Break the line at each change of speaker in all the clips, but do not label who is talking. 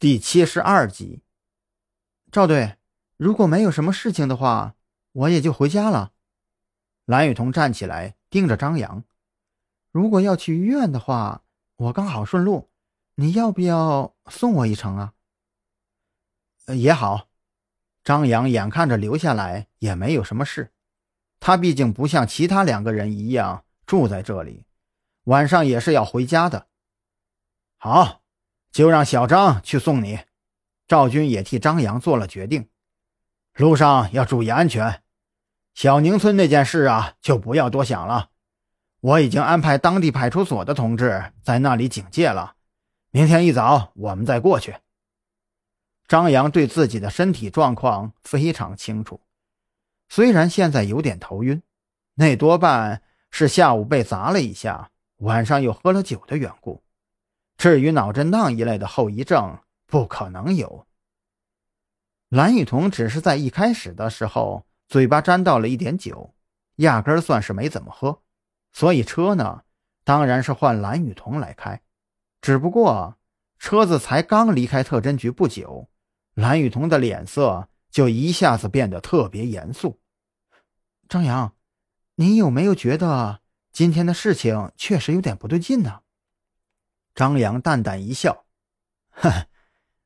第七十二集。
赵队，如果没有什么事情的话，我也就回家了。
蓝雨桐站起来，盯着张扬。
如果要去医院的话，我刚好顺路，你要不要送我一程啊？
也好。张扬眼看着留下来也没有什么事，他毕竟不像其他两个人一样住在这里，晚上也是要回家的。好，就让小张去送你。赵军也替张扬做了决定，路上要注意安全。小宁村那件事啊，就不要多想了。我已经安排当地派出所的同志在那里警戒了。明天一早我们再过去。张扬对自己的身体状况非常清楚，虽然现在有点头晕，那多半是下午被砸了一下，晚上又喝了酒的缘故。至于脑震荡一类的后遗症，不可能有。蓝雨桐只是在一开始的时候嘴巴沾到了一点酒，压根算是没怎么喝，所以车呢，当然是换蓝雨桐来开。只不过车子才刚离开特侦局不久。蓝雨桐的脸色就一下子变得特别严肃。
张扬，你有没有觉得今天的事情确实有点不对劲呢？
张扬淡淡一笑：“哼，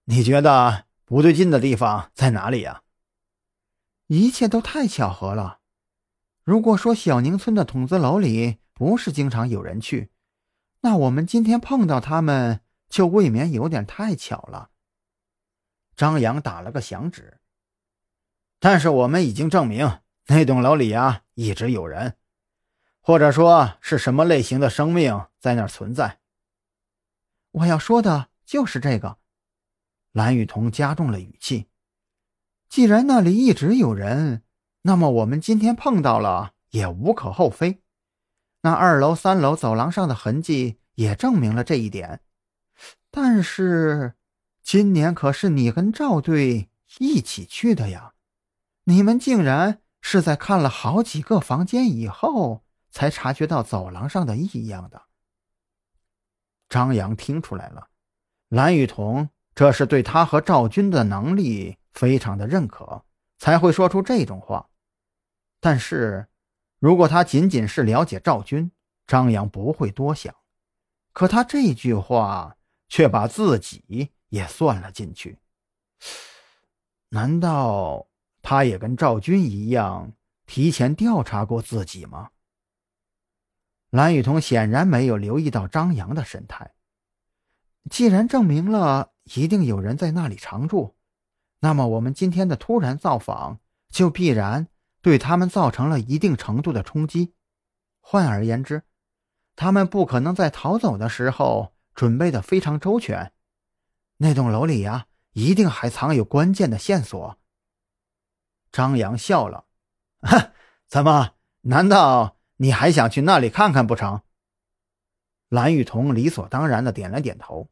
你觉得不对劲的地方在哪里呀？
一切都太巧合了。如果说小宁村的筒子楼里不是经常有人去，那我们今天碰到他们就未免有点太巧了。”
张扬打了个响指，但是我们已经证明那栋楼里啊一直有人，或者说是什么类型的生命在那儿存在。
我要说的就是这个。
蓝雨桐加重了语气：“
既然那里一直有人，那么我们今天碰到了也无可厚非。那二楼、三楼走廊上的痕迹也证明了这一点。但是……”今年可是你跟赵队一起去的呀，你们竟然是在看了好几个房间以后才察觉到走廊上的异样的。
张扬听出来了，蓝雨桐这是对他和赵军的能力非常的认可，才会说出这种话。但是，如果他仅仅是了解赵军，张扬不会多想。可他这句话却把自己。也算了进去。难道他也跟赵军一样提前调查过自己吗？蓝雨桐显然没有留意到张扬的神态。
既然证明了一定有人在那里常住，那么我们今天的突然造访就必然对他们造成了一定程度的冲击。换而言之，他们不可能在逃走的时候准备的非常周全。那栋楼里呀，一定还藏有关键的线索。
张扬笑了，怎么？难道你还想去那里看看不成？蓝雨桐理所当然的点了点头。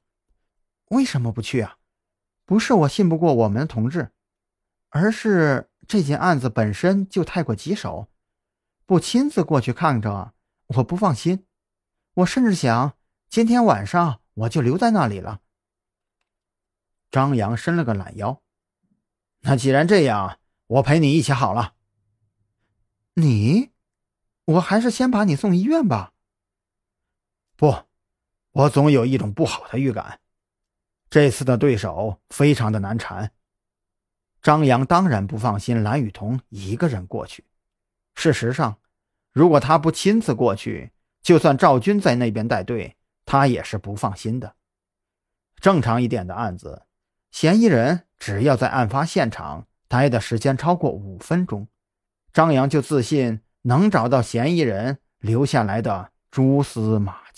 为什么不去啊？不是我信不过我们的同志，而是这件案子本身就太过棘手，不亲自过去看着，我不放心。我甚至想，今天晚上我就留在那里了。
张扬伸了个懒腰，那既然这样，我陪你一起好了。
你，我还是先把你送医院吧。
不，我总有一种不好的预感，这次的对手非常的难缠。张扬当然不放心蓝雨桐一个人过去。事实上，如果他不亲自过去，就算赵军在那边带队，他也是不放心的。正常一点的案子。嫌疑人只要在案发现场待的时间超过五分钟，张扬就自信能找到嫌疑人留下来的蛛丝马